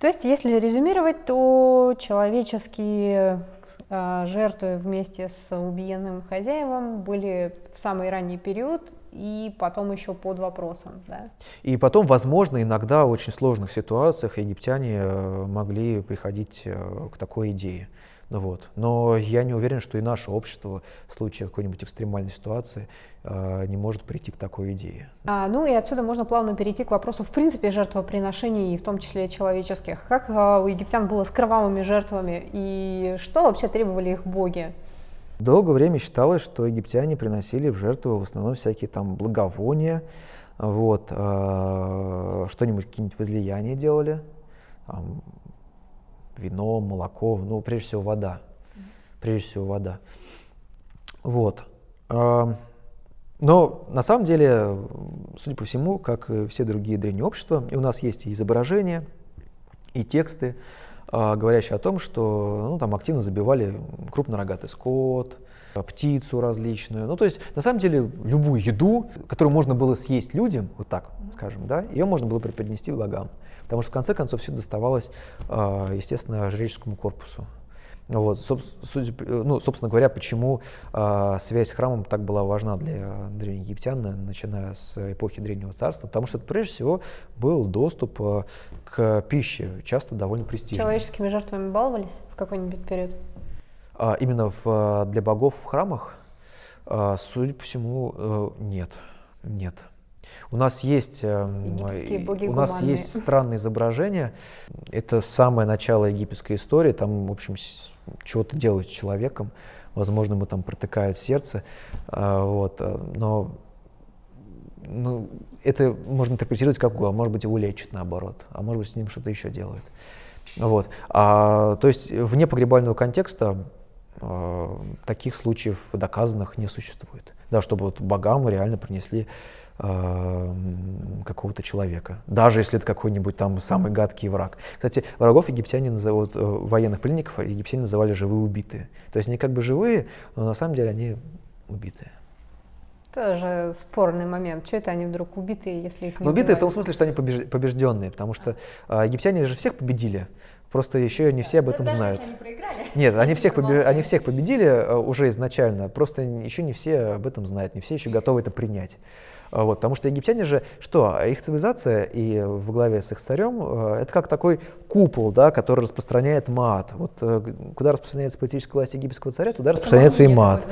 То есть, если резюмировать, то человеческие э, жертвы вместе с убиенным хозяевом были в самый ранний период и потом еще под вопросом. Да? И потом, возможно, иногда в очень сложных ситуациях египтяне э, могли приходить э, к такой идее. Ну вот. Но я не уверен, что и наше общество в случае какой-нибудь экстремальной ситуации э, не может прийти к такой идее. А, ну и отсюда можно плавно перейти к вопросу, в принципе, жертвоприношений, в том числе человеческих. Как э, у египтян было с кровавыми жертвами и что вообще требовали их боги? Долгое время считалось, что египтяне приносили в жертву в основном всякие там благовония, вот, э, что-нибудь, какие-нибудь возлияния делали, там, вино, молоко, ну, прежде всего, вода. Прежде всего, вода. Вот. Э, но на самом деле, судя по всему, как и все другие древние общества, и у нас есть и изображения, и тексты, говорящий о том, что ну, там активно забивали крупнорогатый скот, птицу различную. Ну, то есть, на самом деле, любую еду, которую можно было съесть людям, вот так скажем, да, ее можно было преподнести богам. Потому что, в конце концов, все доставалось, а, естественно, жреческому корпусу. Вот, судя, ну, собственно говоря, почему э, связь с храмом так была важна для древних египтян, начиная с эпохи Древнего Царства, потому что это прежде всего был доступ э, к пище, часто довольно престижный. Человеческими жертвами баловались в какой-нибудь период? А, именно в, для богов в храмах, а, судя по всему, э, нет, нет. У нас есть, э, у нас есть странные изображения. Это самое начало египетской истории. Там, в общем, чего-то делают с человеком. Возможно, ему там протыкают сердце. А, вот. Э, но ну, это можно интерпретировать как угодно. Может быть, его лечат наоборот, а может быть, с ним что-то еще делают. Вот. А, то есть вне погребального контекста а, таких случаев доказанных не существует. Да, чтобы вот богам реально принесли а, какого-то человека, даже если это какой-нибудь там самый гадкий враг. Кстати, врагов египтяне называют, э, военных пленников египтяне называли живые убитые. То есть они как бы живые, но на самом деле они убитые. Тоже спорный момент. Что это они вдруг убитые, если их не ну, Убитые в том смысле, что они побежденные, потому что а, египтяне же всех победили. Просто еще не все об этом даже знают. Они проиграли. Нет, они всех, побе... они всех победили э, уже изначально, просто еще не все об этом знают, не все еще готовы это принять. А, вот, потому что египтяне же, что, их цивилизация и в главе с их царем, э, это как такой купол, да, который распространяет мат. Вот э, куда распространяется политическая власть египетского царя, туда распространяется и мат.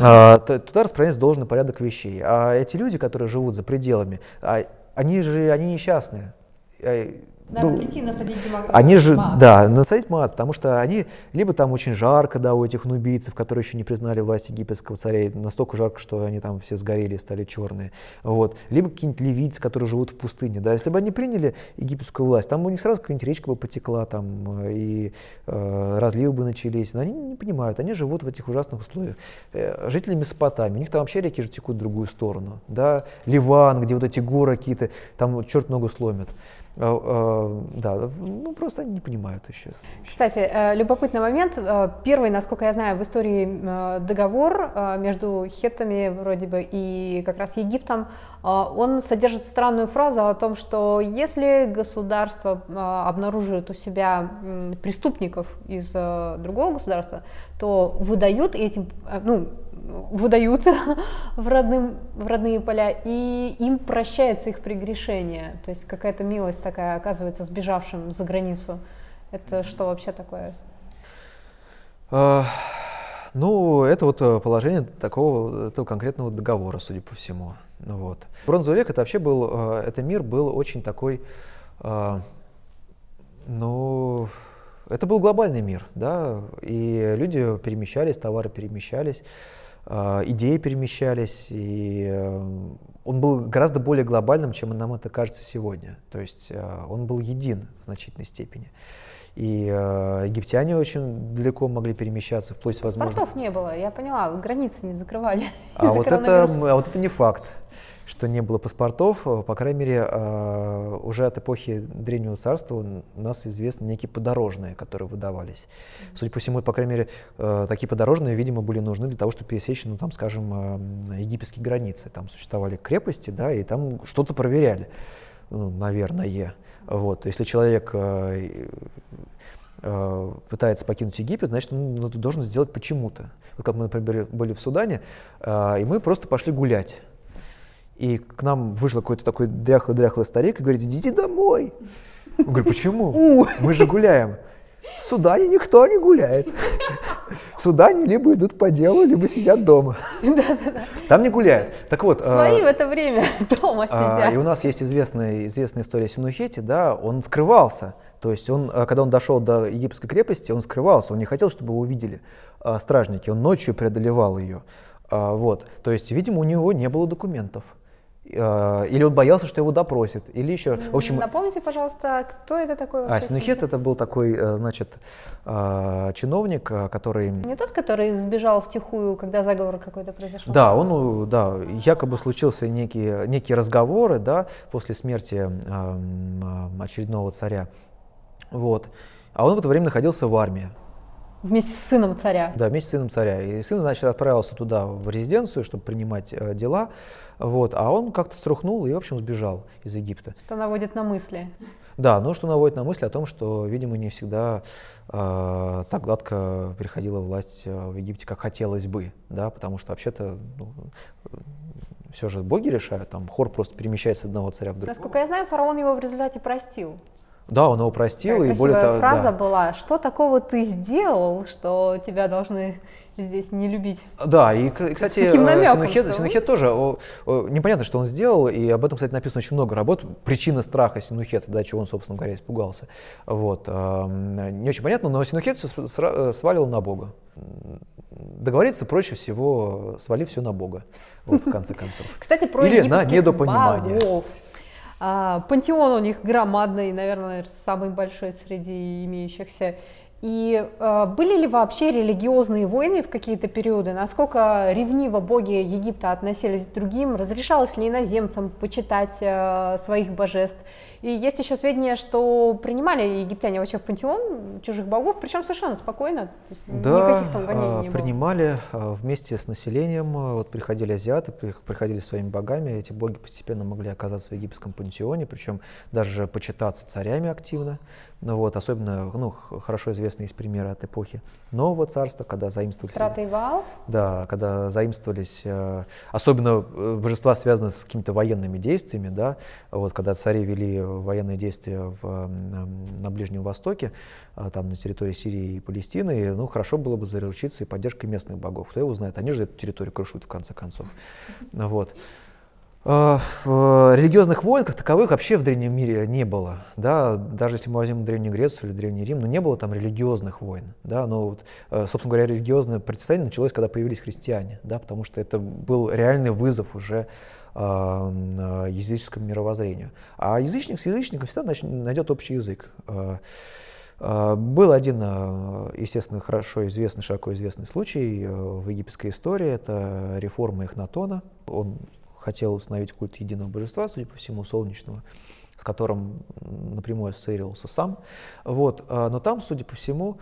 А, туда распространяется должный порядок вещей. А эти люди, которые живут за пределами, а, они же, они несчастные. Надо ну, прийти насадить Они же, мат. да, насадить мат, потому что они либо там очень жарко, да, у этих нубийцев, которые еще не признали власть египетского царя, настолько жарко, что они там все сгорели и стали черные, вот, либо какие-нибудь ливийцы, которые живут в пустыне, да, если бы они приняли египетскую власть, там у них сразу какая-нибудь речка бы потекла, там, и э, разливы бы начались, но они не понимают, они живут в этих ужасных условиях. Э, жители Месопотамии, у них там вообще реки же текут в другую сторону, да, Ливан, где вот эти горы какие-то, там черт ногу сломит. А, а, да, ну просто они не понимают еще. Кстати, э, любопытный момент. Э, первый, насколько я знаю, в истории э, договор между хеттами вроде бы и как раз Египтом, он содержит странную фразу о том, что если государство обнаруживает у себя преступников из другого государства, то выдают этим, ну, выдают в, родным, в родные поля, и им прощается их прегрешение. То есть какая-то милость такая оказывается сбежавшим за границу. Это что вообще такое? А, ну, это вот э, положение такого этого конкретного договора, судя по всему. Вот. Бронзовый век это вообще был, э, это мир был очень такой, а, ну, это был глобальный мир, да, и люди перемещались, товары перемещались. А, идеи перемещались, и э, он был гораздо более глобальным, чем нам это кажется сегодня. То есть э, он был един в значительной степени. И э, египтяне очень далеко могли перемещаться, вплоть возможно. Портов не было, я поняла, границы не закрывали. А вот, это, а вот это не факт что не было паспортов. Э, по крайней мере, э, уже от эпохи Древнего Царства у нас известны некие подорожные, которые выдавались. Судя по всему, по крайней мере, э, такие подорожные, видимо, были нужны для того, чтобы пересечь, ну, там, скажем, египетские границы. Там существовали крепости, да, и там что-то проверяли, ну, наверное. Вот. Если человек пытается покинуть Египет, значит, он это должен сделать почему-то. Вот как мы, например, были в Судане, и мы просто пошли гулять. И к нам вышел какой-то такой дряхлый-дряхлый старик и говорит, идите домой. Он говорит, почему? Мы же гуляем. В Судане никто не гуляет. В Судане либо идут по делу, либо сидят дома. Там не гуляют. Так вот. Свои а, в это время дома а, сидят. И у нас есть известная, известная история Синухети, да, он скрывался. То есть он, а, когда он дошел до египетской крепости, он скрывался, он не хотел, чтобы его увидели стражники, он ночью преодолевал ее. Вот. То есть, видимо, у него не было документов. А, или он боялся, что его допросят, или еще. В общем, Напомните, пожалуйста, кто это такой? А, Синухет это был такой, э, значит, а, чиновник, э, который... Не тот, который сбежал втихую, когда заговор какой-то произошел? Да, он, да, якобы случился некие, некие разговоры, да, после смерти очередного царя, вот. А он в это время находился в армии. Вместе с сыном царя. Да, вместе с сыном царя. И сын, значит, отправился туда, в резиденцию, чтобы принимать э, дела. Вот. А он как-то струхнул и, в общем, сбежал из Египта. Что наводит на мысли. Да, ну что наводит на мысли о том, что, видимо, не всегда э, так гладко переходила власть э, в Египте, как хотелось бы, да, потому что вообще-то ну, все же боги решают, там хор просто перемещается с одного царя в другого. Насколько я знаю, фараон его в результате простил. Да, он его простил. и более того, фраза да. была, что такого ты сделал, что тебя должны здесь не любить. Да, и, кстати, э, Синухет, что... Синухет тоже, о, о, непонятно, что он сделал, и об этом, кстати, написано очень много работ. Причина страха Синухета, да, чего он, собственно говоря, испугался. Вот, э, не очень понятно, но Синухет э, свалил на Бога. Договориться проще всего, свалив все на Бога, вот, в конце концов. Кстати, про Или на недопонимание. Богов. А, пантеон у них громадный, наверное, самый большой среди имеющихся. И э, были ли вообще религиозные войны в какие-то периоды? Насколько ревниво боги Египта относились к другим? Разрешалось ли иноземцам почитать э, своих божеств? И есть еще сведения, что принимали египтяне вообще в пантеон чужих богов, причем совершенно спокойно. То есть да, никаких там гонений не принимали было. вместе с населением. Вот приходили азиаты, приходили своими богами. Эти боги постепенно могли оказаться в египетском пантеоне, причем даже почитаться царями активно. Ну, вот, особенно ну, хорошо известные есть примеры от эпохи Нового царства, когда заимствовались... Страта и? Да, когда заимствовались, особенно э, божества, связанные с какими-то военными действиями, да, вот когда цари вели военные действия в, на Ближнем Востоке, а, там на территории Сирии и Палестины, ну, хорошо было бы заручиться и поддержкой местных богов. Кто его знает, они же эту территорию крушут в конце концов. Вот. А, э, религиозных войн как таковых вообще в древнем мире не было. Да? Даже если мы возьмем Древнюю Грецию или Древний Рим, но ну, не было там религиозных войн. Да? Но, вот, э, собственно говоря, религиозное противостояние началось, когда появились христиане, да? потому что это был реальный вызов уже языческому мировоззрению. А язычник с язычником всегда найдет общий язык. Был один, естественно, хорошо известный, широко известный случай в египетской истории. Это реформа Эхнатона. Он хотел установить культ единого божества, судя по всему, солнечного, с которым напрямую ассоциировался сам. Вот. А, но там, судя по всему, а,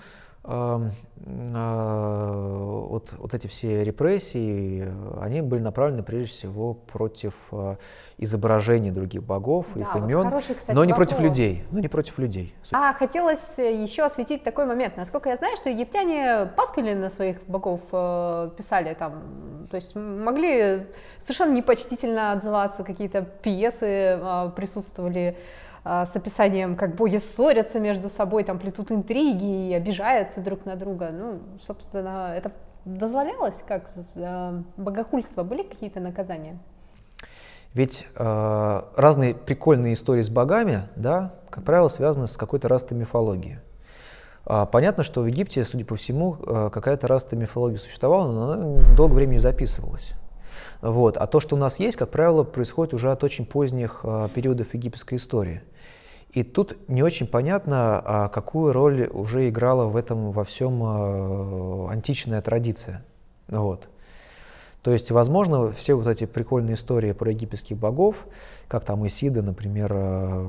вот, вот эти все репрессии, они были направлены прежде всего против а, изображений других богов, да, их имен, вот хороший, кстати, но не вопрос. против людей, но не против людей. А хотелось еще осветить такой момент. Насколько я знаю, что египтяне паскали на своих богов э, писали там, то есть могли совершенно непочтительно отзываться, какие-то пьесы э, присутствовали а, с описанием, как боги ссорятся между собой, там плетут интриги и обижаются друг на друга. Ну, собственно, это дозволялось как богохульство? Были какие-то наказания? Ведь э, разные прикольные истории с богами, да, как правило, связаны с какой-то растой мифологии. А, понятно, что в Египте, судя по всему, какая-то растая мифология существовала, но она долго времени не записывалась. Вот. А то, что у нас есть, как правило, происходит уже от очень поздних э, периодов египетской истории. И тут не очень понятно, а какую роль уже играла в этом во всем а, античная традиция. Вот. То есть, возможно, все вот эти прикольные истории про египетских богов, как там Исида, например, а,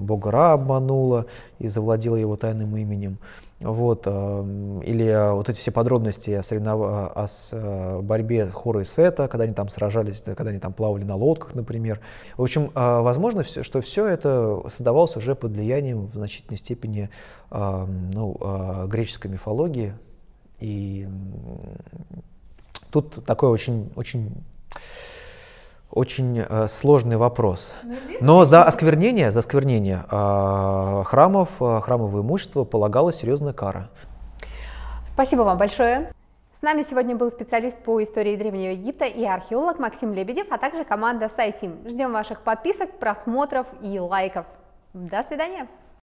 бога Ра обманула и завладела его тайным именем, вот, э, или э, вот эти все подробности о, соревнов... о э, борьбе Хора и Сета, когда они там сражались, когда они там плавали на лодках, например. В общем, возможно, что все это создавалось уже под влиянием в значительной степени ну, греческой мифологии. И тут такой очень, очень очень э, сложный вопрос. Но, Но за осквернение, за осквернение э, храмов, э, храмового имущества полагалась серьезная кара. Спасибо вам большое. С нами сегодня был специалист по истории Древнего Египта и археолог Максим Лебедев, а также команда Сайтим. Ждем ваших подписок, просмотров и лайков. До свидания.